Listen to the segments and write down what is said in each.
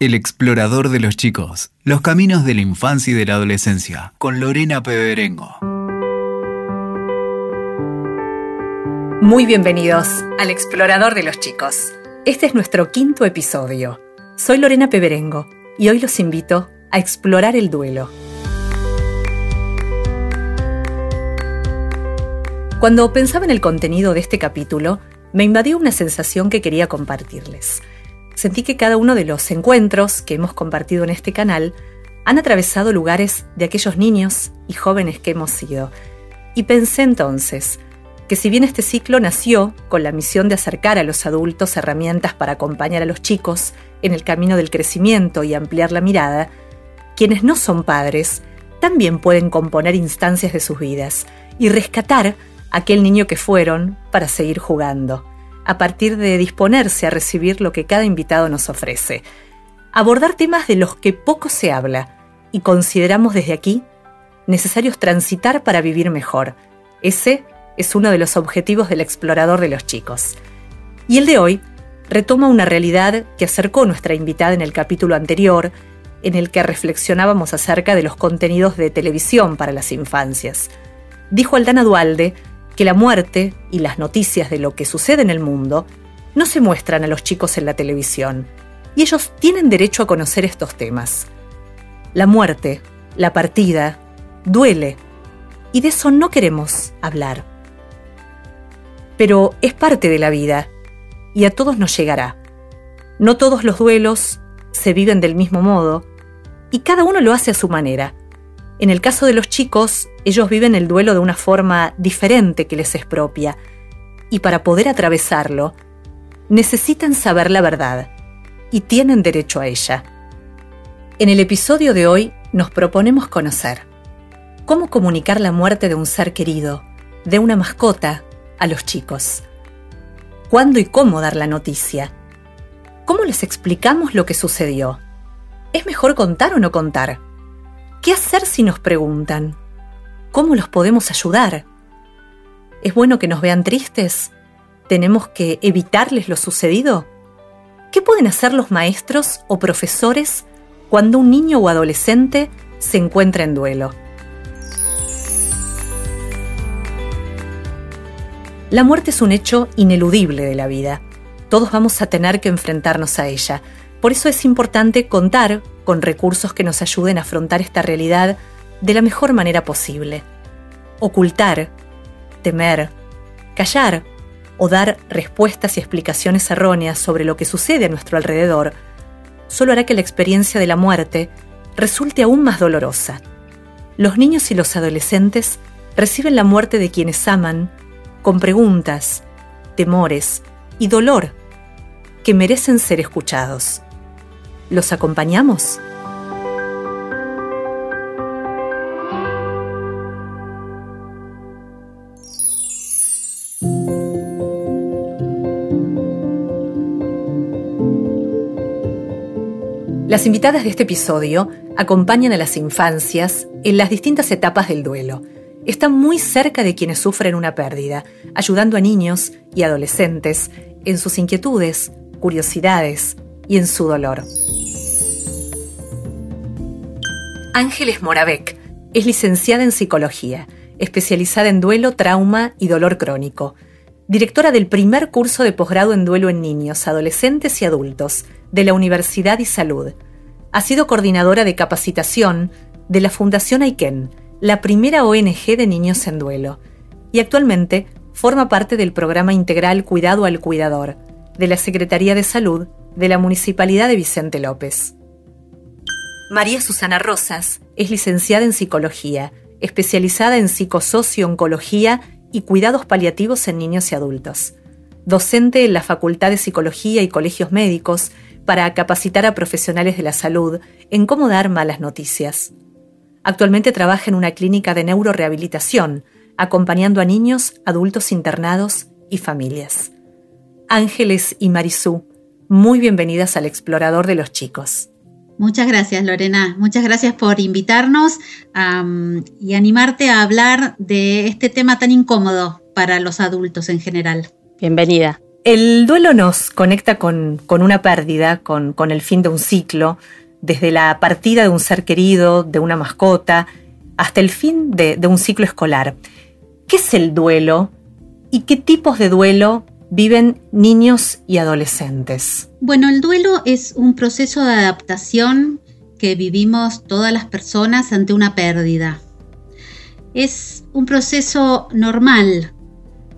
El explorador de los chicos, los caminos de la infancia y de la adolescencia, con Lorena Peberengo. Muy bienvenidos al explorador de los chicos. Este es nuestro quinto episodio. Soy Lorena Peberengo y hoy los invito a explorar el duelo. Cuando pensaba en el contenido de este capítulo, me invadió una sensación que quería compartirles sentí que cada uno de los encuentros que hemos compartido en este canal han atravesado lugares de aquellos niños y jóvenes que hemos sido. Y pensé entonces que si bien este ciclo nació con la misión de acercar a los adultos herramientas para acompañar a los chicos en el camino del crecimiento y ampliar la mirada, quienes no son padres también pueden componer instancias de sus vidas y rescatar aquel niño que fueron para seguir jugando a partir de disponerse a recibir lo que cada invitado nos ofrece. Abordar temas de los que poco se habla y consideramos desde aquí necesarios transitar para vivir mejor. Ese es uno de los objetivos del explorador de los chicos. Y el de hoy retoma una realidad que acercó nuestra invitada en el capítulo anterior, en el que reflexionábamos acerca de los contenidos de televisión para las infancias. Dijo Aldana Dualde que la muerte y las noticias de lo que sucede en el mundo no se muestran a los chicos en la televisión, y ellos tienen derecho a conocer estos temas. La muerte, la partida, duele, y de eso no queremos hablar. Pero es parte de la vida, y a todos nos llegará. No todos los duelos se viven del mismo modo, y cada uno lo hace a su manera. En el caso de los chicos, ellos viven el duelo de una forma diferente que les es propia, y para poder atravesarlo, necesitan saber la verdad, y tienen derecho a ella. En el episodio de hoy nos proponemos conocer cómo comunicar la muerte de un ser querido, de una mascota, a los chicos. ¿Cuándo y cómo dar la noticia? ¿Cómo les explicamos lo que sucedió? ¿Es mejor contar o no contar? ¿Qué hacer si nos preguntan? ¿Cómo los podemos ayudar? ¿Es bueno que nos vean tristes? ¿Tenemos que evitarles lo sucedido? ¿Qué pueden hacer los maestros o profesores cuando un niño o adolescente se encuentra en duelo? La muerte es un hecho ineludible de la vida. Todos vamos a tener que enfrentarnos a ella. Por eso es importante contar con recursos que nos ayuden a afrontar esta realidad de la mejor manera posible. Ocultar, temer, callar o dar respuestas y explicaciones erróneas sobre lo que sucede a nuestro alrededor solo hará que la experiencia de la muerte resulte aún más dolorosa. Los niños y los adolescentes reciben la muerte de quienes aman con preguntas, temores y dolor que merecen ser escuchados. ¿Los acompañamos? Las invitadas de este episodio acompañan a las infancias en las distintas etapas del duelo. Están muy cerca de quienes sufren una pérdida, ayudando a niños y adolescentes en sus inquietudes, curiosidades y en su dolor. Ángeles Moravec es licenciada en psicología, especializada en duelo, trauma y dolor crónico. Directora del primer curso de posgrado en duelo en niños, adolescentes y adultos de la Universidad y Salud. Ha sido coordinadora de capacitación de la Fundación Aiken, la primera ONG de niños en duelo, y actualmente forma parte del programa integral Cuidado al Cuidador de la Secretaría de Salud de la Municipalidad de Vicente López. María Susana Rosas es licenciada en psicología, especializada en psicosocio-oncología y cuidados paliativos en niños y adultos. Docente en la Facultad de Psicología y Colegios Médicos para capacitar a profesionales de la salud en cómo dar malas noticias. Actualmente trabaja en una clínica de neurorehabilitación, acompañando a niños, adultos internados y familias. Ángeles y Marisú, muy bienvenidas al Explorador de los Chicos. Muchas gracias, Lorena. Muchas gracias por invitarnos y animarte a hablar de este tema tan incómodo para los adultos en general. Bienvenida. El duelo nos conecta con, una pérdida, con, el fin de un ciclo, desde la partida de un ser querido, de una mascota, hasta el fin de, de un ciclo escolar. ¿Qué es el duelo y qué tipos de duelo viven niños y adolescentes? Bueno, el duelo es un proceso de adaptación que vivimos todas las personas ante una pérdida. Es un proceso normal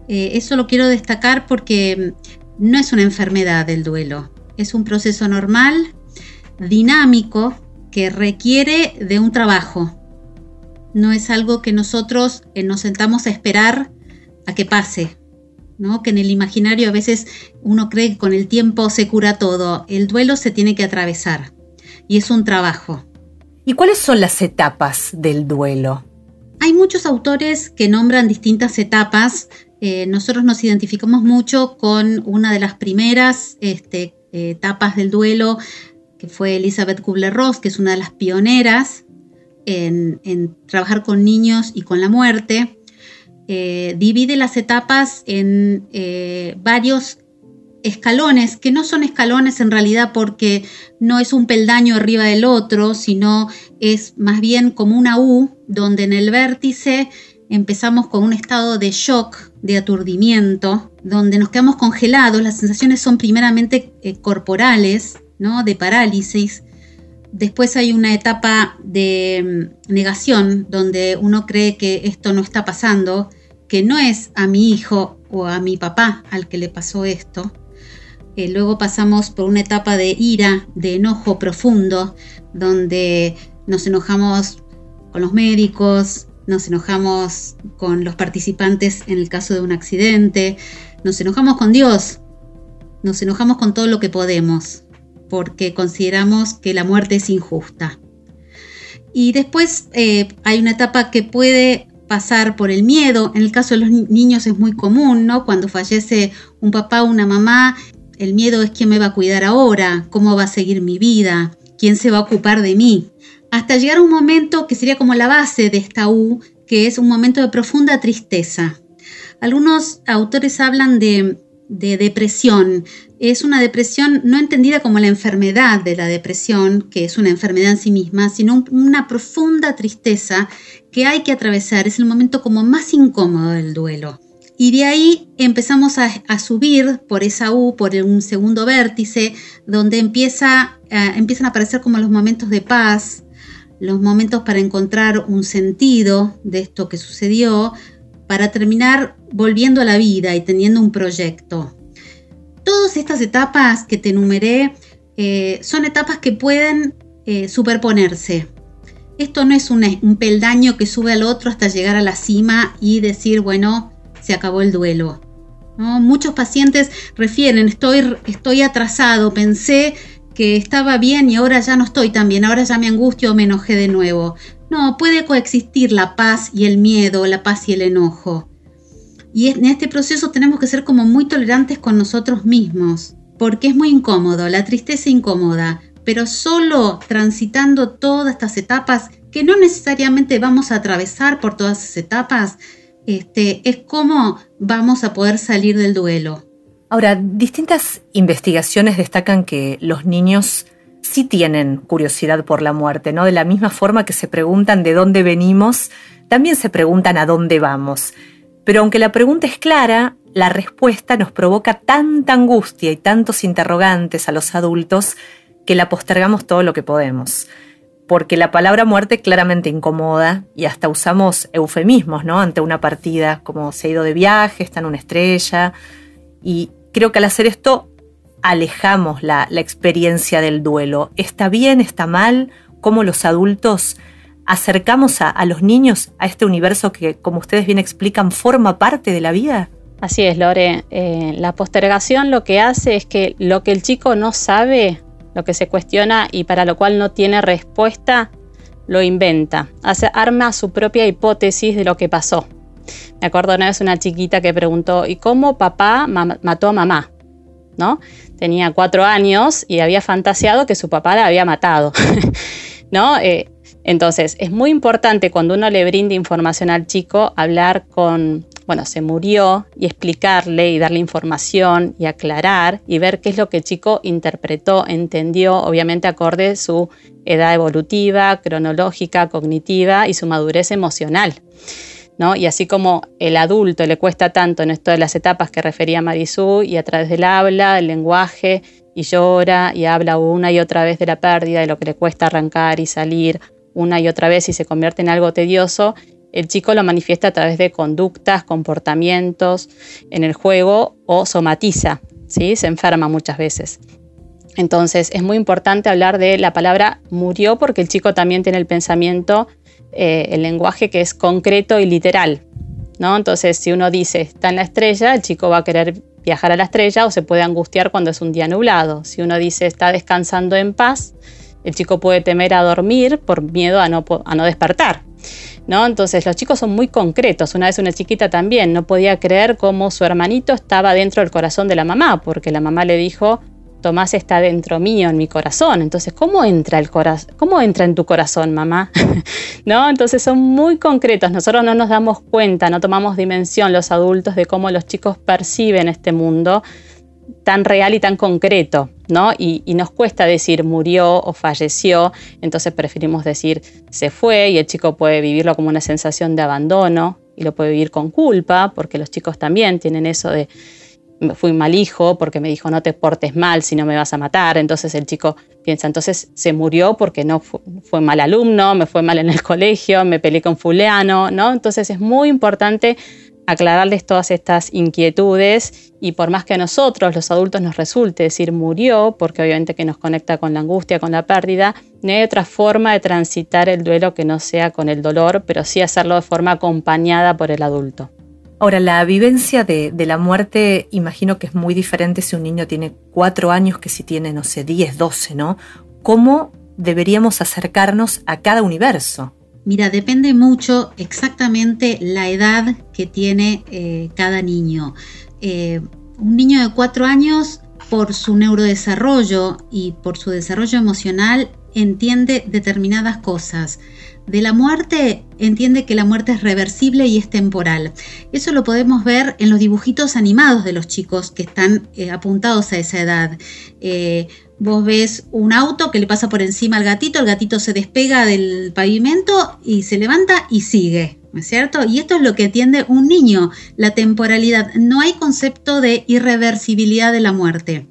eh, eso lo quiero destacar porque no es una enfermedad el duelo, es un proceso normal, dinámico, que requiere de un trabajo. No es algo que nosotros eh, nos sentamos a esperar a que pase, ¿no? Que en el imaginario a veces uno cree que con el tiempo se cura todo. El duelo se tiene que atravesar y es un trabajo. ¿Y cuáles son las etapas del duelo? Hay muchos autores que nombran distintas etapas eh, nosotros nos identificamos mucho con una de las primeras este, etapas del duelo, que fue Elizabeth Kubler-Ross, que es una de las pioneras en, trabajar con niños y con la muerte. Eh, divide las etapas en eh, varios escalones, que no son escalones en realidad porque no es un peldaño arriba del otro, sino es más bien como una U, donde en el vértice empezamos con un estado de shock, de aturdimiento, donde nos quedamos congelados, las sensaciones son primeramente eh, corporales, ¿no? de parálisis. Después hay una etapa de mm, negación, donde uno cree que esto no está pasando, que no es a mi hijo o a mi papá al que le pasó esto. Eh, luego pasamos por una etapa de ira, de enojo profundo, donde nos enojamos con los médicos, nos enojamos con los participantes en el caso de un accidente, nos enojamos con Dios, nos enojamos con todo lo que podemos, porque consideramos que la muerte es injusta. Y después eh, hay una etapa que puede pasar por el miedo, en el caso de los niños es muy común, ¿no? Cuando fallece un papá o una mamá, el miedo es quién me va a cuidar ahora, cómo va a seguir mi vida, quién se va a ocupar de mí hasta llegar a un momento que sería como la base de esta U, que es un momento de profunda tristeza. Algunos autores hablan de, depresión. Es una depresión no entendida como la enfermedad de la depresión, que es una enfermedad en sí misma, sino una profunda tristeza que hay que atravesar. Es el momento como más incómodo del duelo. Y de ahí empezamos a, subir por esa U, por un segundo vértice, donde empieza, eh, empiezan a aparecer como los momentos de paz, los momentos para encontrar un sentido de esto que sucedió, para terminar volviendo a la vida y teniendo un proyecto. Todas estas etapas que te enumeré eh, son etapas que pueden eh, superponerse. Esto no es un, peldaño que sube al otro hasta llegar a la cima y decir, bueno, se acabó el duelo. Muchos pacientes refieren, estoy, estoy atrasado, pensé que estaba bien y ahora ya no estoy tan bien, ahora ya me angustio o me enojé de nuevo. No, puede coexistir la paz y el miedo, la paz y el enojo. Y en este proceso tenemos que ser como muy tolerantes con nosotros mismos, porque es muy incómodo, la tristeza incómoda, pero solo transitando todas estas etapas, que no necesariamente vamos a atravesar por todas esas etapas, este, es como vamos a poder salir del duelo. Ahora, distintas investigaciones destacan que los niños sí tienen curiosidad por la muerte, ¿no? De la misma forma que se preguntan de dónde venimos, también se preguntan a dónde vamos. Pero aunque la pregunta es clara, la respuesta nos provoca tanta angustia y tantos interrogantes a los adultos que la postergamos todo lo que podemos. Porque la palabra muerte claramente incomoda y hasta usamos eufemismos, ¿no? Ante una partida, como se ha ido de viaje, está en una estrella. Y creo que al hacer esto alejamos la, experiencia del duelo. ¿Está bien? ¿Está mal? ¿Cómo los adultos acercamos a, los niños a este universo que, como ustedes bien explican, forma parte de la vida? Así es, Lore. Eh, la postergación lo que hace es que lo que el chico no sabe, lo que se cuestiona y para lo cual no tiene respuesta, lo inventa. Hace, arma su propia hipótesis de lo que pasó. Me acuerdo una vez una chiquita que preguntó, ¿y cómo papá mató a mamá? ¿No? Tenía cuatro años y había fantaseado que su papá la había matado. ¿No? Eh, entonces, es muy importante cuando uno le brinda información al chico hablar con, bueno, se murió y explicarle y darle información y aclarar y ver qué es lo que el chico interpretó, entendió, obviamente acorde su edad evolutiva, cronológica, cognitiva y su madurez emocional. Y así como el adulto le cuesta tanto en esto de las etapas que refería Marisú y a través del habla, el lenguaje, y llora y habla una y otra vez de la pérdida, de lo que le cuesta arrancar y salir una y otra vez y se convierte en algo tedioso, el chico lo manifiesta a través de conductas, comportamientos en el juego o somatiza, ¿sí? se enferma muchas veces. Entonces es muy importante hablar de la palabra murió porque el chico también tiene el pensamiento, eh, el lenguaje que es concreto y literal. ¿no? Entonces si uno dice está en la estrella, el chico va a querer viajar a la estrella o se puede angustiar cuando es un día nublado. Si uno dice está descansando en paz, el chico puede temer a dormir por miedo a no, a no despertar. ¿No? Entonces los chicos son muy concretos. Una vez una chiquita también no podía creer cómo su hermanito estaba dentro del corazón de la mamá, porque la mamá le dijo, Tomás está dentro mío, en mi corazón. Entonces, ¿cómo entra el corazón? ¿Cómo entra en tu corazón, mamá? ¿No? Entonces son muy concretos. Nosotros no nos damos cuenta, no tomamos dimensión los adultos de cómo los chicos perciben este mundo tan real y tan concreto, ¿no? Y, y, nos cuesta decir murió o falleció, entonces preferimos decir se fue y el chico puede vivirlo como una sensación de abandono y lo puede vivir con culpa, porque los chicos también tienen eso de fui mal hijo porque me dijo no te portes mal si no me vas a matar. Entonces el chico piensa, entonces se murió porque no fue, mal alumno, me fue mal en el colegio, me peleé con fulano, ¿no? Entonces es muy importante aclararles todas estas inquietudes y por más que a nosotros los adultos nos resulte decir murió, porque obviamente que nos conecta con la angustia, con la pérdida, no hay otra forma de transitar el duelo que no sea con el dolor, pero sí hacerlo de forma acompañada por el adulto. Ahora, la vivencia de, la muerte imagino que es muy diferente si un niño tiene cuatro años que si tiene, no sé, 10, 12, ¿no? ¿Cómo deberíamos acercarnos a cada universo? Mira, depende mucho exactamente la edad que tiene eh, cada niño. Eh, un niño de cuatro años, por su neurodesarrollo y por su desarrollo emocional, entiende determinadas cosas de la muerte entiende que la muerte es reversible y es temporal. Eso lo podemos ver en los dibujitos animados de los chicos que están eh, apuntados a esa edad. Eh, vos ves un auto que le pasa por encima al gatito, el gatito se despega del pavimento y se levanta y sigue. ¿No es cierto? Y esto es lo que entiende un niño, la temporalidad. No hay concepto de irreversibilidad de la muerte.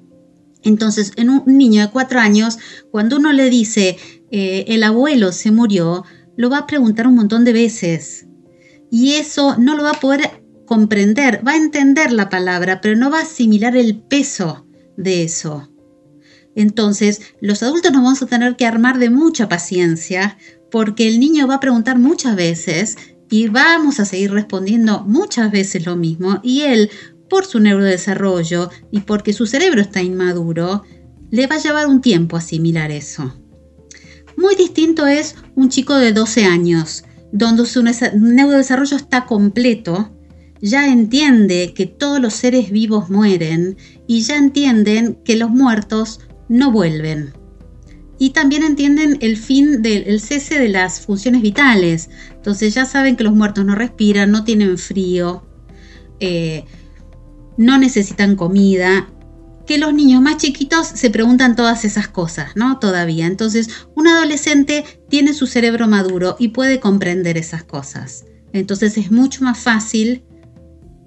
Entonces, en un niño de cuatro años, cuando uno le dice eh, el abuelo se murió, lo va a preguntar un montón de veces. Y eso no lo va a poder comprender, va a entender la palabra, pero no va a asimilar el peso de eso. Entonces, los adultos nos vamos a tener que armar de mucha paciencia porque el niño va a preguntar muchas veces y vamos a seguir respondiendo muchas veces lo mismo y él, por su neurodesarrollo y porque su cerebro está inmaduro, le va a llevar un tiempo asimilar eso. Muy distinto es un chico de 12 años, donde su neurodesarrollo está completo, ya entiende que todos los seres vivos mueren y ya entienden que los muertos no vuelven. Y también entienden el fin del cese de las funciones vitales. Entonces ya saben que los muertos no respiran, no tienen frío, eh, no necesitan comida que los niños más chiquitos se preguntan todas esas cosas, ¿no? Todavía. Entonces, un adolescente tiene su cerebro maduro y puede comprender esas cosas. Entonces es mucho más fácil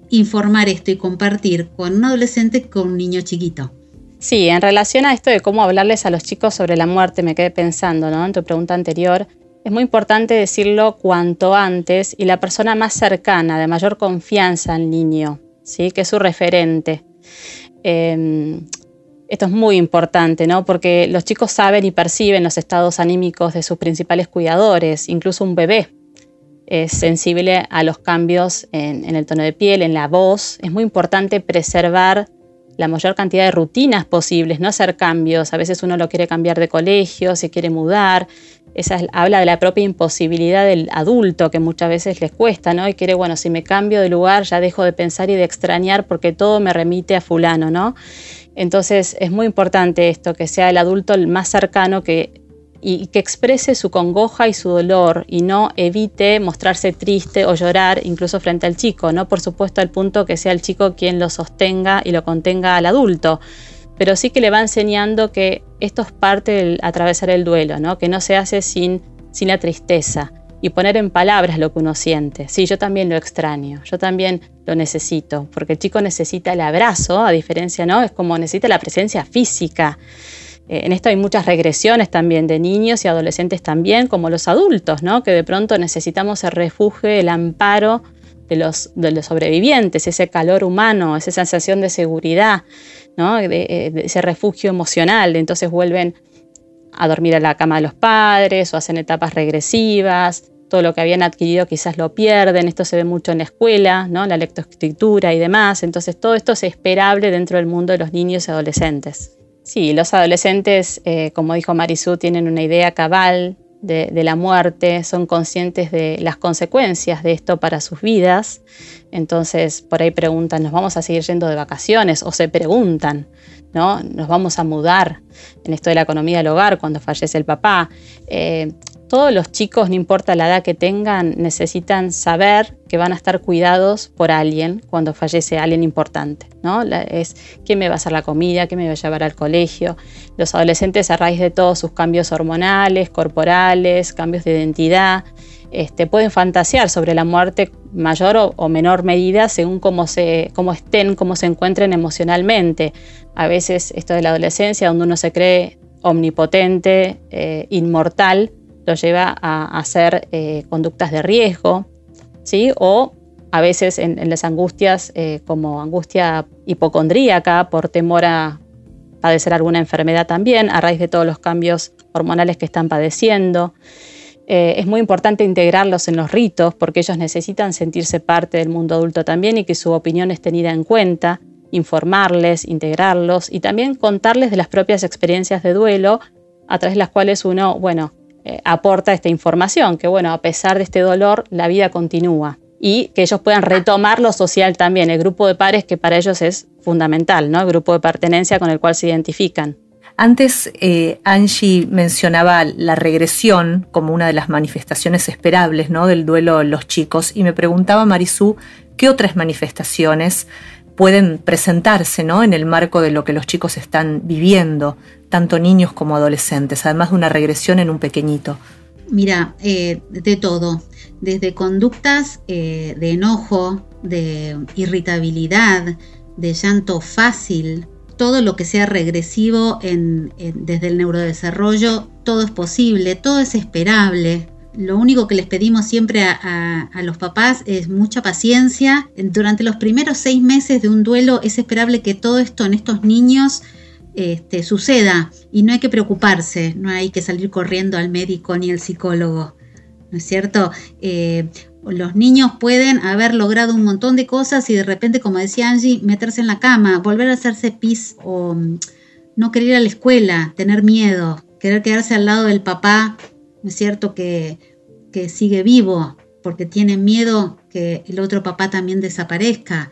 informar esto y compartir con un adolescente que con un niño chiquito. Sí, en relación a esto de cómo hablarles a los chicos sobre la muerte, me quedé pensando, ¿no? En tu pregunta anterior, es muy importante decirlo cuanto antes y la persona más cercana, de mayor confianza al niño, Que es su referente. Em, esto es muy importante, ¿no? Porque los chicos saben y perciben los estados anímicos de sus principales cuidadores, incluso un bebé es sensible a los cambios en, el tono de piel, en la voz. Es muy importante preservar la mayor cantidad de rutinas posibles, no hacer cambios. A veces uno lo quiere cambiar de colegio, se quiere mudar. Esa habla de la propia imposibilidad del adulto que muchas veces les cuesta, ¿no? Y quiere, bueno, si me cambio de lugar ya dejo de pensar y de extrañar porque todo me remite a fulano, ¿no? Entonces es muy importante esto, que sea el adulto el más cercano que y que exprese su congoja y su dolor y no evite mostrarse triste o llorar incluso frente al chico, no por supuesto al punto que sea el chico quien lo sostenga y lo contenga al adulto, pero sí que le va enseñando que esto es parte del atravesar el duelo, ¿no? que no se hace sin, sin la tristeza y poner en palabras lo que uno siente. Sí, yo también lo extraño, yo también lo necesito, porque el chico necesita el abrazo, a diferencia, ¿no? Es como necesita la presencia física. Eh, en esto hay muchas regresiones también de niños y adolescentes también, como los adultos, ¿no? que de pronto necesitamos el refugio, el amparo de los, sobrevivientes, ese calor humano, esa sensación de seguridad, ¿no? de, ese refugio emocional. Entonces vuelven a dormir a la cama de los padres o hacen etapas regresivas, todo lo que habían adquirido quizás lo pierden, esto se ve mucho en la escuela, ¿no? la lectoescritura y demás, entonces todo esto es esperable dentro del mundo de los niños y adolescentes. Sí, los adolescentes, eh, como dijo Marisú, tienen una idea cabal de, la muerte, son conscientes de las consecuencias de esto para sus vidas. Entonces, por ahí preguntan, ¿nos vamos a seguir yendo de vacaciones? O se preguntan, ¿no? ¿Nos vamos a mudar en esto de la economía del hogar cuando fallece el papá? Eh, todos los chicos, no importa la edad que tengan, necesitan saber que van a estar cuidados por alguien cuando fallece alguien importante. ¿no? es quién me va a hacer la comida, quién me va a llevar al colegio. Los adolescentes a raíz de todos sus cambios hormonales, corporales, cambios de identidad, este, pueden fantasear sobre la muerte mayor o, menor medida según cómo, se, cómo estén, cómo se encuentren emocionalmente. A veces esto de la adolescencia, donde uno se cree omnipotente, eh, inmortal, lo lleva a hacer eh, conductas de riesgo, ¿sí? o a veces en, las angustias eh, como angustia hipocondríaca por temor a padecer alguna enfermedad también a raíz de todos los cambios hormonales que están padeciendo. Eh, es muy importante integrarlos en los ritos porque ellos necesitan sentirse parte del mundo adulto también y que su opinión es tenida en cuenta, informarles, integrarlos y también contarles de las propias experiencias de duelo a través de las cuales uno, bueno, eh, aporta esta información, que bueno, a pesar de este dolor, la vida continúa y que ellos puedan retomar lo social también, el grupo de pares que para ellos es fundamental, ¿no? el grupo de pertenencia con el cual se identifican. Antes eh, Angie mencionaba la regresión como una de las manifestaciones esperables ¿no? del duelo en los chicos y me preguntaba Marisú qué otras manifestaciones pueden presentarse ¿no? en el marco de lo que los chicos están viviendo, tanto niños como adolescentes, además de una regresión en un pequeñito. Mira, eh, de todo, desde conductas eh, de enojo, de irritabilidad, de llanto fácil, todo lo que sea regresivo desde el neurodesarrollo, todo es posible, todo es esperable lo único que les pedimos siempre a, los papás es mucha paciencia. Durante los primeros seis meses de un duelo es esperable que todo esto en estos niños este, suceda y no hay que preocuparse, no hay que salir corriendo al médico ni al psicólogo, ¿no es cierto? Eh, los niños pueden haber logrado un montón de cosas y de repente, como decía Angie, meterse en la cama, volver a hacerse pis o mm, no querer ir a la escuela, tener miedo, querer quedarse al lado del papá ¿no es cierto? Que, que sigue vivo porque tiene miedo que el otro papá también desaparezca.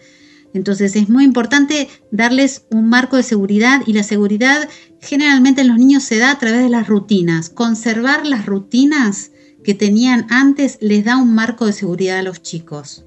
Entonces es muy importante darles un marco de seguridad y la seguridad generalmente en los niños se da a través de las rutinas. Conservar las rutinas que tenían antes les da un marco de seguridad a los chicos.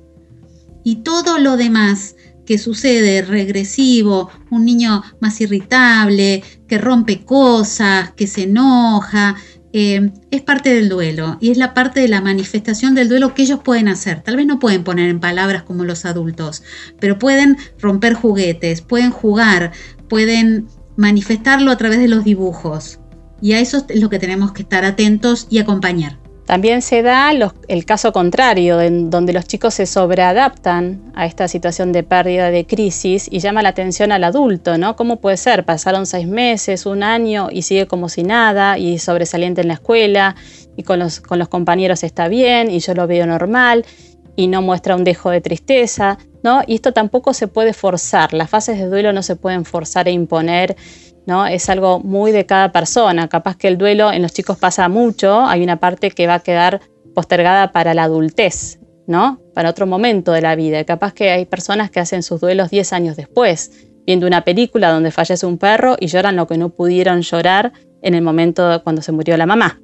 Y todo lo demás que sucede regresivo, un niño más irritable, que rompe cosas, que se enoja, eh, es parte del duelo y es la parte de la manifestación del duelo que ellos pueden hacer. Tal vez no pueden poner en palabras como los adultos, pero pueden romper juguetes, pueden jugar, pueden manifestarlo a través de los dibujos. Y a eso es lo que tenemos que estar atentos y acompañar. También se da el caso contrario, en donde los chicos se sobreadaptan a esta situación de pérdida, de crisis, y llama la atención al adulto, ¿no? ¿Cómo puede ser? Pasaron seis meses, un año, y sigue como si nada, y sobresaliente en la escuela, y con los, con los compañeros está bien, y yo lo veo normal, y no muestra un dejo de tristeza, ¿no? Y esto tampoco se puede forzar, las fases de duelo no se pueden forzar e imponer ¿no? Es algo muy de cada persona. Capaz que el duelo en los chicos pasa mucho, hay una parte que va a quedar postergada para la adultez, ¿no? Para otro momento de la vida. Capaz que hay personas que hacen sus duelos 10 años después, viendo una película donde fallece un perro y lloran lo que no pudieron llorar en el momento cuando se murió la mamá.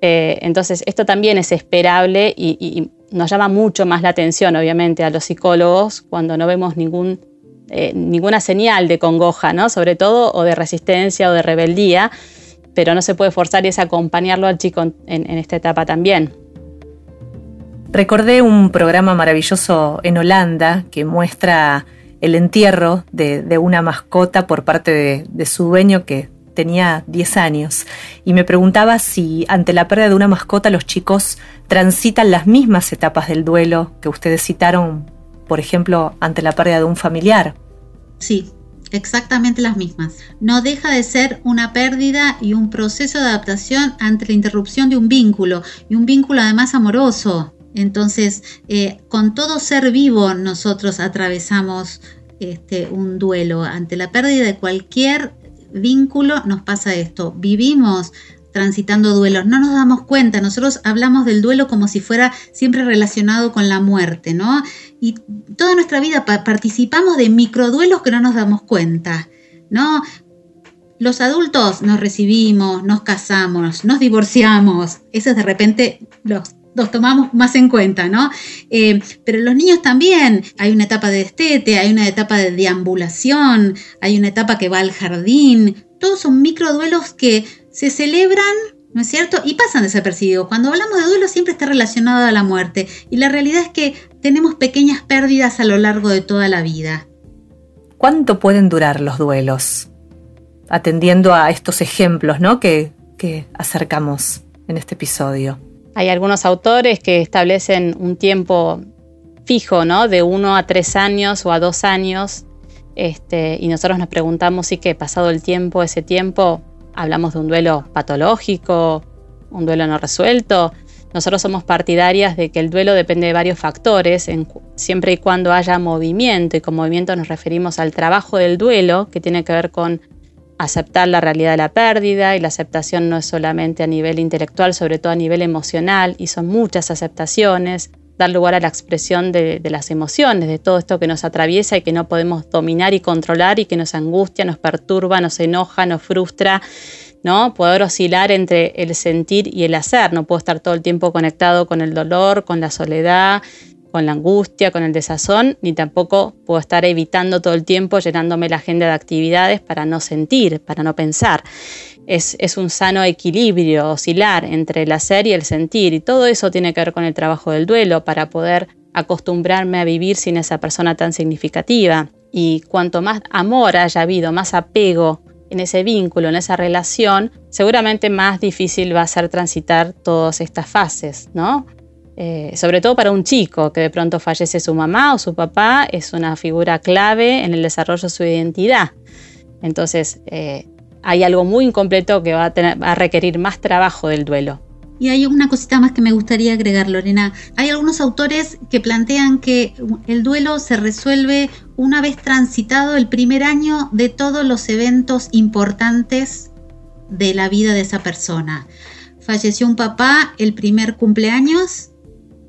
Eh, entonces, esto también es esperable y, nos llama mucho más la atención, obviamente, a los psicólogos cuando no vemos ningún, eh, ninguna señal de congoja, ¿no? Sobre todo, o de resistencia o de rebeldía, pero no se puede forzar y es acompañarlo al chico en, esta etapa también. Recordé un programa maravilloso en Holanda que muestra el entierro de, una mascota por parte de, su dueño que tenía 10 años y me preguntaba si ante la pérdida de una mascota los chicos transitan las mismas etapas del duelo que ustedes citaron, por ejemplo, ante la pérdida de un familiar. Sí, exactamente las mismas. No deja de ser una pérdida y un proceso de adaptación ante la interrupción de un vínculo y un vínculo además amoroso. Entonces, eh, con todo ser vivo nosotros atravesamos este, un duelo. Ante la pérdida de cualquier vínculo nos pasa esto. Vivimos transitando duelos, no nos damos cuenta, nosotros hablamos del duelo como si fuera siempre relacionado con la muerte, ¿no? Y toda nuestra vida participamos de microduelos que no nos damos cuenta, ¿no? Los adultos nos recibimos, nos casamos, nos divorciamos, esos de repente los los tomamos más en cuenta, ¿no? Eh, pero los niños también, hay una etapa de destete, hay una etapa de deambulación, hay una etapa que va al jardín, todos son microduelos que se celebran, ¿no es cierto? Y pasan desapercibidos. Cuando hablamos de duelo siempre está relacionado a la muerte y la realidad es que tenemos pequeñas pérdidas a lo largo de toda la vida. ¿Cuánto pueden durar los duelos? Atendiendo a estos ejemplos, ¿no? Que, que acercamos en este episodio. Hay algunos autores que establecen un tiempo fijo, ¿no? De uno a tres años o a dos años. Este, y nosotros nos preguntamos si que pasado el tiempo, ese tiempo, hablamos de un duelo patológico, un duelo no resuelto. Nosotros somos partidarias de que el duelo depende de varios factores, siempre y cuando haya movimiento, y con movimiento nos referimos al trabajo del duelo, que tiene que ver con aceptar la realidad de la pérdida y la aceptación no es solamente a nivel intelectual, sobre todo a nivel emocional y son muchas aceptaciones, dar lugar a la expresión de, las emociones, de todo esto que nos atraviesa y que no podemos dominar y controlar y que nos angustia, nos perturba, nos enoja, nos frustra. ¿no? Poder oscilar entre el sentir y el hacer. No puedo estar todo el tiempo conectado con el dolor, con la soledad, con la angustia, con el desazón, ni tampoco puedo estar evitando todo el tiempo llenándome la agenda de actividades para no sentir, para no pensar. Es, un sano equilibrio, oscilar entre el hacer y el sentir, y todo eso tiene que ver con el trabajo del duelo para poder acostumbrarme a vivir sin esa persona tan significativa. Y cuanto más amor haya habido, más apego en ese vínculo, en esa relación, seguramente más difícil va a ser transitar todas estas fases, ¿no? Eh, sobre todo para un chico que de pronto fallece su mamá o su papá, es una figura clave en el desarrollo de su identidad. Entonces, eh, hay algo muy incompleto que va a, tener, a requerir más trabajo del duelo. Y hay una cosita más que me gustaría agregar, Lorena. Hay algunos autores que plantean que el duelo se resuelve una vez transitado el primer año de todos los eventos importantes de la vida de esa persona. Falleció un papá el primer cumpleaños,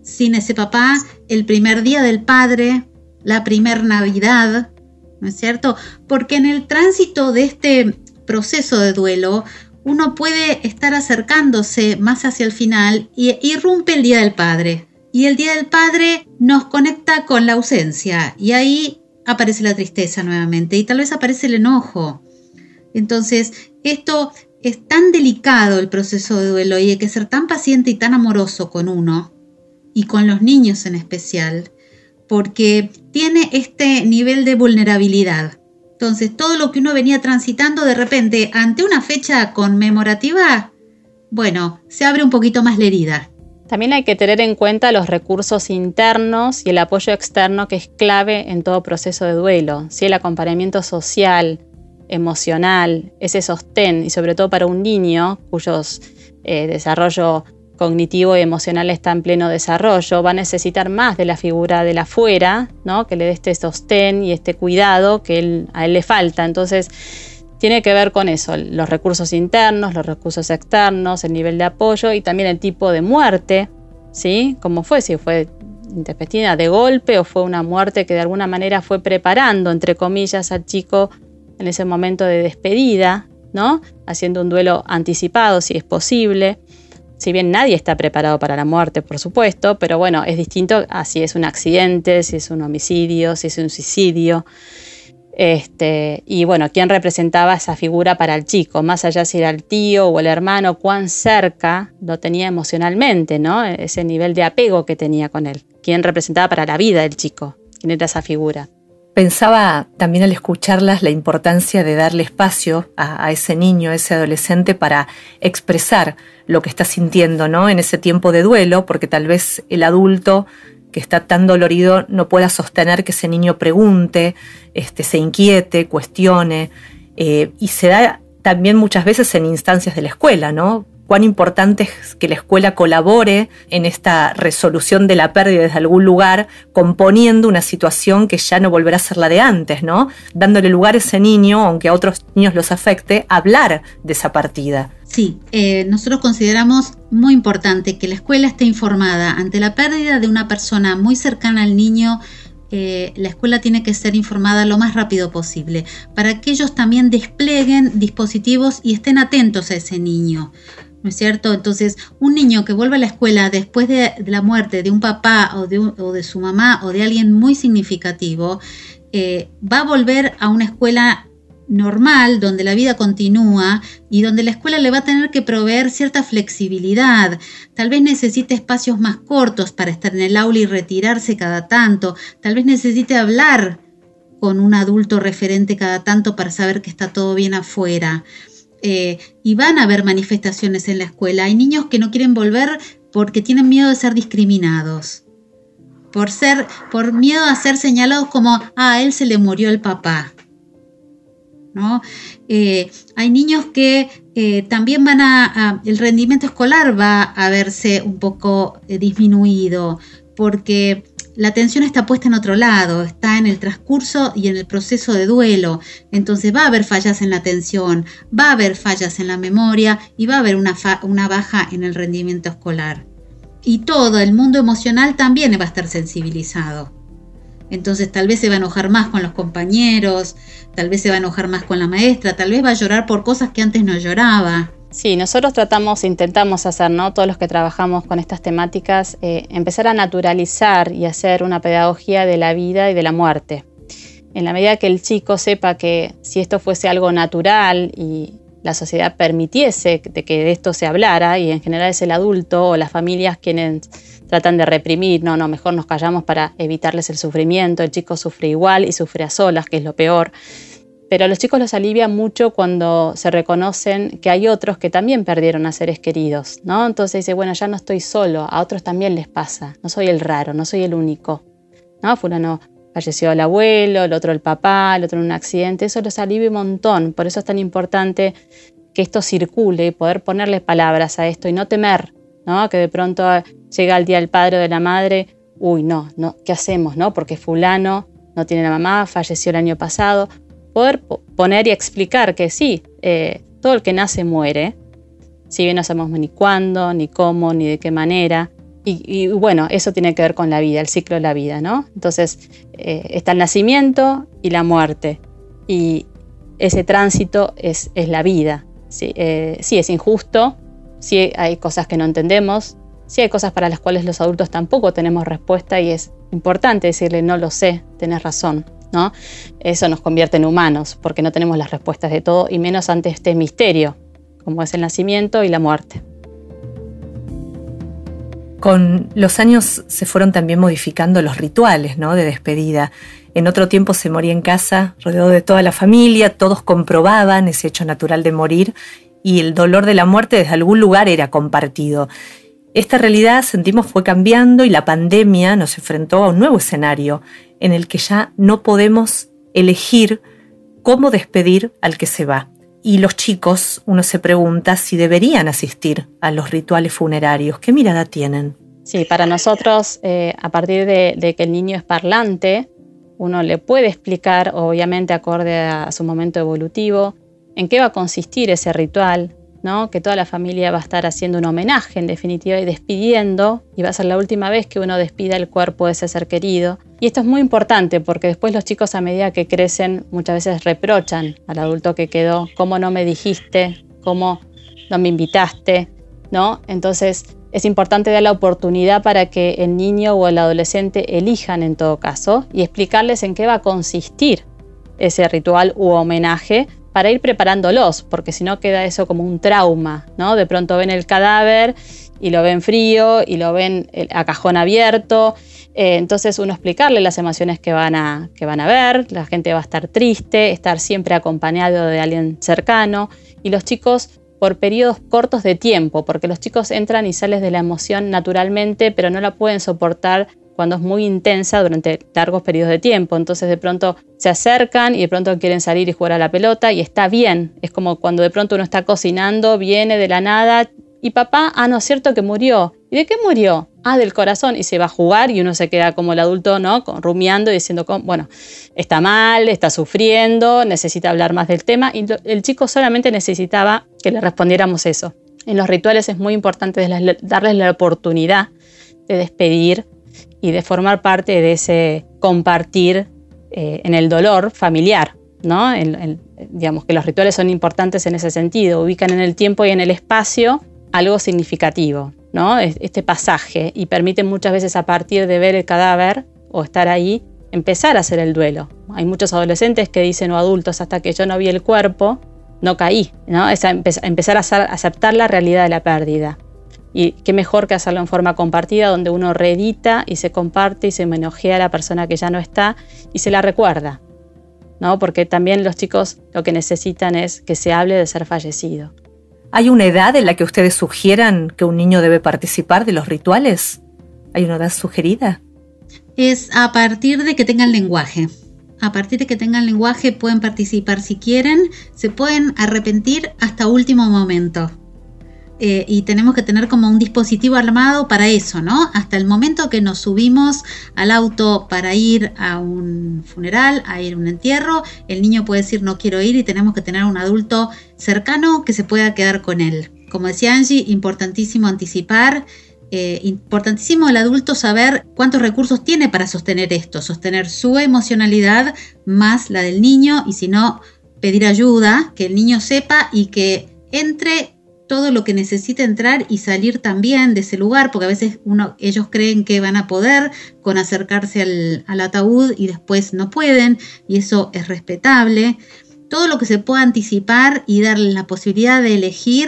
sin ese papá, el primer día del padre, la primer Navidad, ¿no es cierto? Porque en el tránsito de este proceso de duelo, uno puede estar acercándose más hacia el final y irrumpe el Día del Padre. Y el Día del Padre nos conecta con la ausencia y ahí aparece la tristeza nuevamente y tal vez aparece el enojo. Entonces, esto es tan delicado el proceso de duelo y hay que ser tan paciente y tan amoroso con uno y con los niños en especial, porque tiene este nivel de vulnerabilidad. Entonces, todo lo que uno venía transitando de repente ante una fecha conmemorativa, bueno, se abre un poquito más la herida. También hay que tener en cuenta los recursos internos y el apoyo externo que es clave en todo proceso de duelo. Si el acompañamiento social, emocional, ese sostén y sobre todo para un niño cuyos eh, desarrollo cognitivo y emocional está en pleno desarrollo, va a necesitar más de la figura de la afuera, ¿no? que le dé este sostén y este cuidado que a él le falta. Entonces, tiene que ver con eso, los recursos internos, los recursos externos, el nivel de apoyo y también el tipo de muerte, ¿sí? Como fue, si fue intestina de golpe o fue una muerte que de alguna manera fue preparando, entre comillas, al chico en ese momento de despedida, ¿no? Haciendo un duelo anticipado si es posible. Si bien nadie está preparado para la muerte, por supuesto, pero bueno, es distinto a si es un accidente, si es un homicidio, si es un suicidio. Este, y bueno, ¿quién representaba esa figura para el chico? Más allá si era el tío o el hermano, cuán cerca lo tenía emocionalmente, ¿no? Ese nivel de apego que tenía con él. ¿Quién representaba para la vida del chico? ¿Quién era esa figura? Pensaba también al escucharlas la importancia de darle espacio a, ese niño, a ese adolescente para expresar lo que está sintiendo, ¿no? En ese tiempo de duelo, porque tal vez el adulto que está tan dolorido no pueda sostener que ese niño pregunte, este, se inquiete, cuestione, eh, y se da también muchas veces en instancias de la escuela, ¿no? Cuán importante es que la escuela colabore en esta resolución de la pérdida desde algún lugar, componiendo una situación que ya no volverá a ser la de antes, ¿no? Dándole lugar a ese niño, aunque a otros niños los afecte, a hablar de esa partida. Sí, eh, nosotros consideramos muy importante que la escuela esté informada ante la pérdida de una persona muy cercana al niño. Eh, la escuela tiene que ser informada lo más rápido posible para que ellos también desplieguen dispositivos y estén atentos a ese niño. ¿No es cierto? Entonces, un niño que vuelve a la escuela después de, la muerte de un papá o de, su mamá o de alguien muy significativo, eh, va a volver a una escuela normal, donde la vida continúa y donde la escuela le va a tener que proveer cierta flexibilidad. Tal vez necesite espacios más cortos para estar en el aula y retirarse cada tanto. Tal vez necesite hablar con un adulto referente cada tanto para saber que está todo bien afuera. Eh, y van a haber manifestaciones en la escuela. Hay niños que no quieren volver porque tienen miedo de ser discriminados. Por ser, por miedo a ser señalados como, ah, a él se le murió el papá. ¿No? Eh, hay niños que eh, también van a, el rendimiento escolar va a verse un poco disminuido porque la atención está puesta en otro lado, está en el transcurso y en el proceso de duelo. Entonces va a haber fallas en la atención, va a haber fallas en la memoria y va a haber una, baja en el rendimiento escolar. Y todo el mundo emocional también va a estar sensibilizado. Entonces tal vez se va a enojar más con los compañeros, tal vez se va a enojar más con la maestra, tal vez va a llorar por cosas que antes no lloraba. Sí, nosotros tratamos, intentamos hacer, ¿no? Todos los que trabajamos con estas temáticas, eh, empezar a naturalizar y hacer una pedagogía de la vida y de la muerte. En la medida que el chico sepa que si esto fuese algo natural y la sociedad permitiese de que de esto se hablara, y en general es el adulto o las familias quienes tratan de reprimir, no, no, mejor nos callamos para evitarles el sufrimiento, el chico sufre igual y sufre a solas, que es lo peor pero a los chicos los alivia mucho cuando se reconocen que hay otros que también perdieron a seres queridos, ¿no? Entonces dice, bueno, ya no estoy solo, a otros también les pasa, no soy el raro, no soy el único, ¿no? Fulano falleció el abuelo, el otro el papá, el otro en un accidente, eso los alivia un montón, por eso es tan importante que esto circule y poder ponerle palabras a esto y no temer, ¿no? Que de pronto llega el día del padre o de la madre, uy, no, no, ¿qué hacemos, no? Porque fulano no tiene la mamá, falleció el año pasado, poder poner y explicar que sí, eh, todo el que nace muere, si bien no sabemos ni cuándo, ni cómo, ni de qué manera. Y, bueno, eso tiene que ver con la vida, el ciclo de la vida, ¿no? Entonces eh, está el nacimiento y la muerte. Y ese tránsito es, la vida. Sí, eh, sí, es injusto, sí hay cosas que no entendemos, sí hay cosas para las cuales los adultos tampoco tenemos respuesta y es importante decirle no lo sé, tenés razón. Eso nos convierte en humanos, porque no tenemos las respuestas de todo, y menos ante este misterio, como es el nacimiento y la muerte. Con los años se fueron también modificando los rituales ¿no? de despedida. En otro tiempo se moría en casa, rodeado de toda la familia, todos comprobaban ese hecho natural de morir y el dolor de la muerte desde algún lugar era compartido. Esta realidad sentimos fue cambiando y la pandemia nos enfrentó a un nuevo escenario en el que ya no podemos elegir cómo despedir al que se va. Y los chicos, uno se pregunta si deberían asistir a los rituales funerarios. ¿Qué mirada tienen? Sí, para nosotros, eh, a partir de, de, que el niño es parlante, uno le puede explicar, obviamente acorde a su momento evolutivo, en qué va a consistir ese ritual, ¿no? que toda la familia va a estar haciendo un homenaje en definitiva y despidiendo, y va a ser la última vez que uno despida el cuerpo de ese ser querido. Y esto es muy importante porque después los chicos a medida que crecen muchas veces reprochan al adulto que quedó, cómo no me dijiste, cómo no me invitaste, ¿no? Entonces es importante dar la oportunidad para que el niño o el adolescente elijan en todo caso y explicarles en qué va a consistir ese ritual u homenaje para ir preparándolos, porque si no queda eso como un trauma, ¿no? De pronto ven el cadáver y lo ven frío y lo ven a cajón abierto. Eh, entonces uno explicarle las emociones que van, a, que van a ver, la gente va a estar triste, estar siempre acompañado de alguien cercano y los chicos por periodos cortos de tiempo, porque los chicos entran y salen de la emoción naturalmente, pero no la pueden soportar cuando es muy intensa durante largos periodos de tiempo. Entonces de pronto se acercan y de pronto quieren salir y jugar a la pelota y está bien. Es como cuando de pronto uno está cocinando, viene de la nada y papá, ah, no es cierto que murió. ¿Y de qué murió? Ah, del corazón. Y se va a jugar y uno se queda como el adulto, ¿no? Rumiando y diciendo, bueno, está mal, está sufriendo, necesita hablar más del tema. Y el chico solamente necesitaba que le respondiéramos eso. En los rituales es muy importante darles la oportunidad de despedir y de formar parte de ese compartir eh, en el dolor familiar, ¿no? digamos que los rituales son importantes en ese sentido, ubican en el tiempo y en el espacio algo significativo, ¿no? Este pasaje y permiten muchas veces a partir de ver el cadáver o estar ahí empezar a hacer el duelo. Hay muchos adolescentes que dicen o adultos hasta que yo no vi el cuerpo, no caí, ¿no? Es empezar a aceptar la realidad de la pérdida. Y qué mejor que hacerlo en forma compartida, donde uno reedita y se comparte y se homenajea a la persona que ya no está y se la recuerda. ¿no? Porque también los chicos lo que necesitan es que se hable de ser fallecido. ¿Hay una edad en la que ustedes sugieran que un niño debe participar de los rituales? ¿Hay una edad sugerida? Es a partir de que tengan lenguaje. A partir de que tengan lenguaje pueden participar si quieren, se pueden arrepentir hasta último momento. Eh, y tenemos que tener como un dispositivo armado para eso, ¿no? Hasta el momento que nos subimos al auto para ir a un funeral, a ir a un entierro, el niño puede decir no quiero ir y tenemos que tener un adulto cercano que se pueda quedar con él. Como decía Angie, importantísimo anticipar. Eh, importantísimo el adulto saber cuántos recursos tiene para sostener esto, sostener su emocionalidad más la del niño y si no, pedir ayuda, que el niño sepa y que entre todo lo que necesita entrar y salir también de ese lugar, porque a veces uno, ellos creen que van a poder con acercarse al, ataúd y después no pueden, y eso es respetable. Todo lo que se pueda anticipar y darle la posibilidad de elegir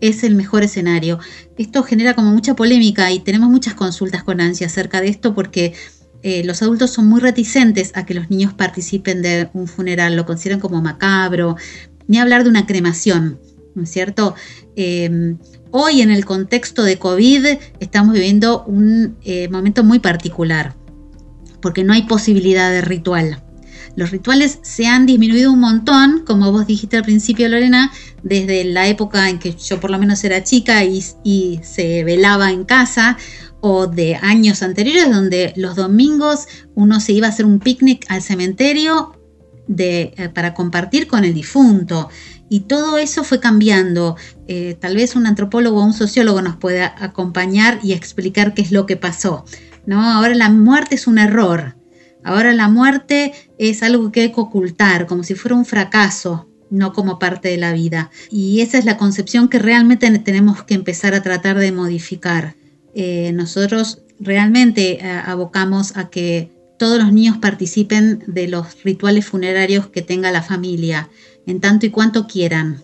es el mejor escenario. Esto genera como mucha polémica y tenemos muchas consultas con ansia acerca de esto porque eh, los adultos son muy reticentes a que los niños participen de un funeral, lo consideran como macabro, ni hablar de una cremación. ¿No es cierto? Em, hoy en el contexto de COVID estamos viviendo un eh, momento muy particular, porque no hay posibilidad de ritual. Los rituales se han disminuido un montón, como vos dijiste al principio, Lorena, desde la época en que yo por lo menos era chica y, se velaba en casa, o de años anteriores, donde los domingos uno se iba a hacer un picnic al cementerio eh, para compartir con el difunto. Y todo eso fue cambiando. Eh, tal vez un antropólogo o un sociólogo nos pueda acompañar y explicar qué es lo que pasó. ¿no? Ahora la muerte es un error. Ahora la muerte es algo que hay que ocultar, como si fuera un fracaso, no como parte de la vida. Y esa es la concepción que realmente tenemos que empezar a tratar de modificar. Eh, nosotros realmente eh, abocamos a que todos los niños participen de los rituales funerarios que tenga la familia en tanto y cuanto quieran.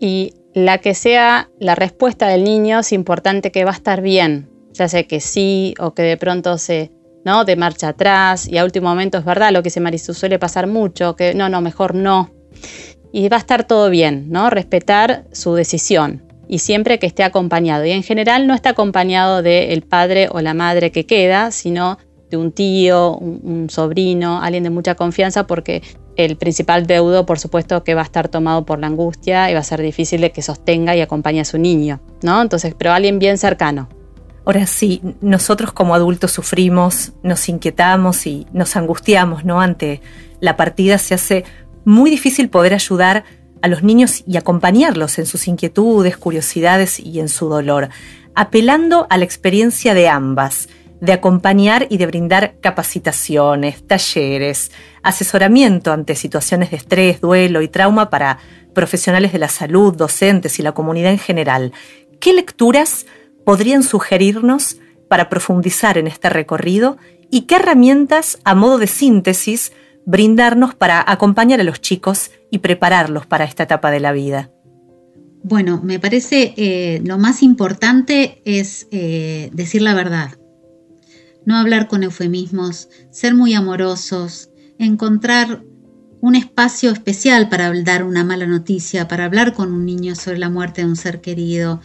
Y la que sea la respuesta del niño es importante que va a estar bien, ya sea que sí o que de pronto se, ¿no? De marcha atrás y a último momento es verdad lo que dice Marisú, suele pasar mucho, que no, no, mejor no. Y va a estar todo bien, ¿no? Respetar su decisión y siempre que esté acompañado. Y en general no está acompañado del padre o la madre que queda, sino de un tío, un, sobrino, alguien de mucha confianza, porque el principal deudo, por supuesto, que va a estar tomado por la angustia y va a ser difícil de que sostenga y acompañe a su niño, ¿no? Entonces, pero alguien bien cercano. Ahora sí, nosotros como adultos sufrimos, nos inquietamos y nos angustiamos, ¿no? Ante la partida se hace muy difícil poder ayudar a los niños y acompañarlos en sus inquietudes, curiosidades y en su dolor, apelando a la experiencia de ambas, de acompañar y de brindar capacitaciones, talleres, asesoramiento ante situaciones de estrés, duelo y trauma para profesionales de la salud, docentes y la comunidad en general. ¿Qué lecturas podrían sugerirnos para profundizar en este recorrido y qué herramientas, a modo de síntesis, brindarnos para acompañar a los chicos y prepararlos para esta etapa de la vida? Bueno, me parece eh, lo más importante es eh, decir la verdad, no hablar con eufemismos, ser muy amorosos, encontrar un espacio especial para dar una mala noticia, para hablar con un niño sobre la muerte de un ser querido,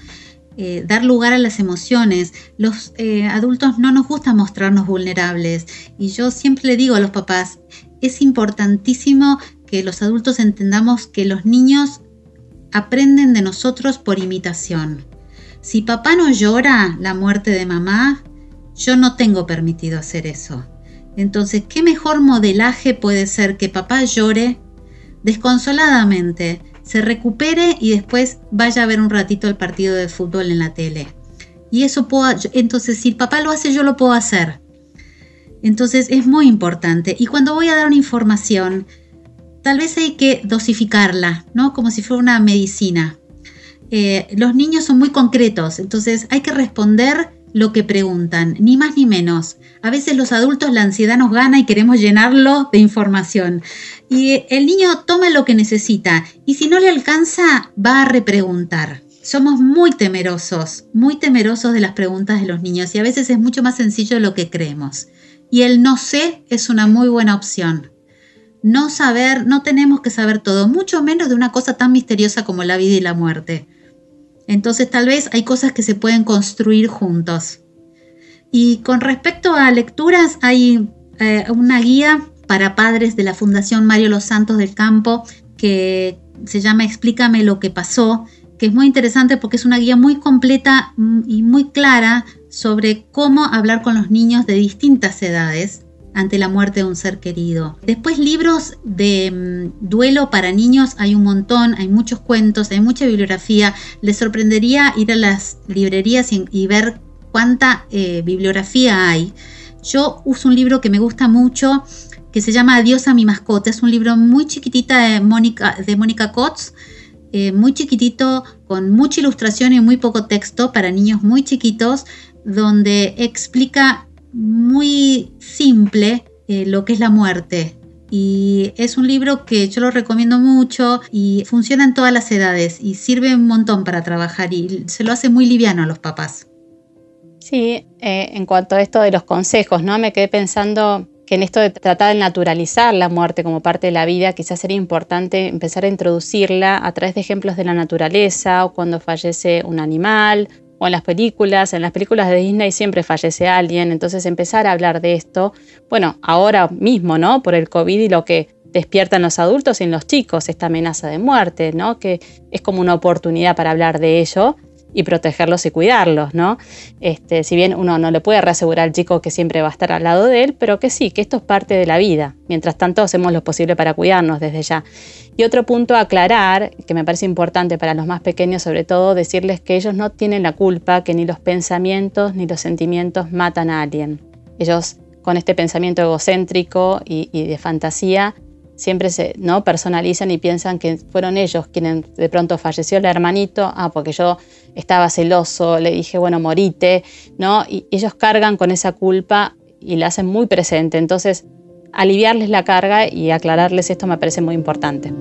eh, dar lugar a las emociones. Los adultos no nos gusta mostrarnos vulnerables y yo siempre le digo a los papás, es importantísimo que los adultos entendamos que los niños aprenden de nosotros por imitación. Si papá no llora la muerte de mamá, yo no tengo permitido hacer eso. Entonces, ¿qué mejor modelaje puede ser que papá llore desconsoladamente, se recupere y después vaya a ver un ratito el partido de fútbol en la tele? Y eso puedo, entonces si papá lo hace, yo lo puedo hacer. Entonces es muy importante. Y cuando voy a dar una información, tal vez hay que dosificarla, ¿no? Como si fuera una medicina. Eh, los niños son muy concretos, entonces hay que responder lo que preguntan, ni más ni menos. A veces los adultos la ansiedad nos gana y queremos llenarlo de información. Y el niño toma lo que necesita y si no le alcanza va a repreguntar. Somos muy temerosos, muy temerosos de las preguntas de los niños y a veces es mucho más sencillo de lo que creemos y el no sé es una muy buena opción. No saber, no tenemos que saber todo, mucho menos de una cosa tan misteriosa como la vida y la muerte. Entonces tal vez hay cosas que se pueden construir juntos. Y con respecto a lecturas, hay eh, una guía para padres de la Fundación Mario Los Santos del Campo que se llama Explícame lo que pasó, que es muy interesante porque es una guía muy completa mm, y muy clara sobre cómo hablar con los niños de distintas edades ante la muerte de un ser querido. Después libros de mm, duelo para niños hay un montón, hay muchos cuentos, hay mucha bibliografía. Les sorprendería ir a las librerías y, ver cuánta eh, bibliografía hay. Yo uso un libro que me gusta mucho que se llama Adiós a mi mascota. Es un libro muy chiquitita de Mónica de Kotz, eh, muy chiquitito, con mucha ilustración y muy poco texto para niños muy chiquitos donde explica muy simple eh, lo que es la muerte. Y es un libro que yo lo recomiendo mucho y funciona en todas las edades y sirve un montón para trabajar y se lo hace muy liviano a los papás. Sí, eh, en cuanto a esto de los consejos, ¿no? Me quedé pensando que en esto de tratar de naturalizar la muerte como parte de la vida, quizás sería importante empezar a introducirla a través de ejemplos de la naturaleza o cuando fallece un animal o en las películas, en las películas de Disney siempre fallece alguien, entonces empezar a hablar de esto, bueno, ahora mismo, ¿no? Por el COVID y lo que despiertan los adultos y en los chicos, esta amenaza de muerte, ¿no? Que es como una oportunidad para hablar de ello y protegerlos y cuidarlos, ¿no? Este, si bien uno no le puede reasegurar al chico que siempre va a estar al lado de él, pero que sí, que esto es parte de la vida. Mientras tanto, hacemos lo posible para cuidarnos desde ya. Y otro punto aclarar, que me parece importante para los más pequeños, sobre todo, decirles que ellos no tienen la culpa, que ni los pensamientos ni los sentimientos matan a alguien. Ellos, con este pensamiento egocéntrico y de fantasía, siempre se ¿no? personalizan y piensan que fueron ellos quienes de pronto falleció el hermanito, ah, porque yo estaba celoso, le dije, bueno, morite, ¿no? Y ellos cargan con esa culpa y la hacen muy presente. Entonces, aliviarles la carga y aclararles esto me parece muy importante.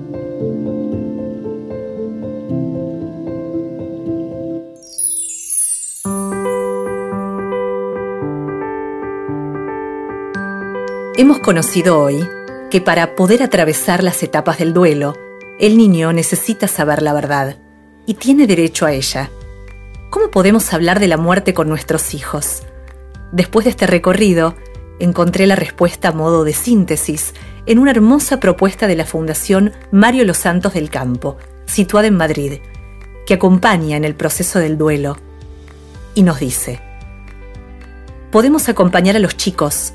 Hemos conocido hoy que para poder atravesar las etapas del duelo, el niño necesita saber la verdad y tiene derecho a ella. ¿Cómo podemos hablar de la muerte con nuestros hijos? Después de este recorrido, encontré la respuesta a modo de síntesis en una hermosa propuesta de la Fundación Mario Los Santos del Campo, situada en Madrid, que acompaña en el proceso del duelo y nos dice, podemos acompañar a los chicos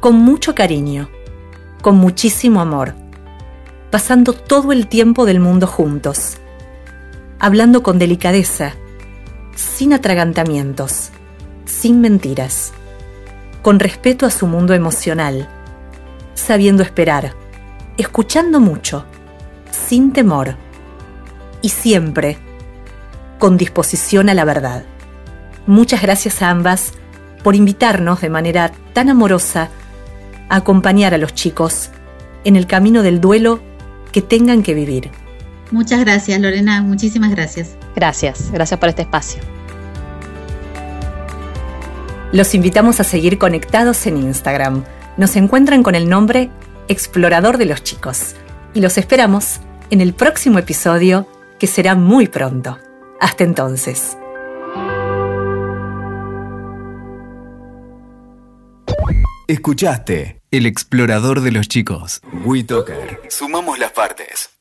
con mucho cariño con muchísimo amor, pasando todo el tiempo del mundo juntos, hablando con delicadeza, sin atragantamientos, sin mentiras, con respeto a su mundo emocional, sabiendo esperar, escuchando mucho, sin temor y siempre con disposición a la verdad. Muchas gracias a ambas por invitarnos de manera tan amorosa a acompañar a los chicos en el camino del duelo que tengan que vivir. Muchas gracias, Lorena. Muchísimas gracias. Gracias, gracias por este espacio. Los invitamos a seguir conectados en Instagram. Nos encuentran con el nombre Explorador de los Chicos y los esperamos en el próximo episodio que será muy pronto. Hasta entonces. Escuchaste El explorador de los chicos. WeToker. Sumamos las partes.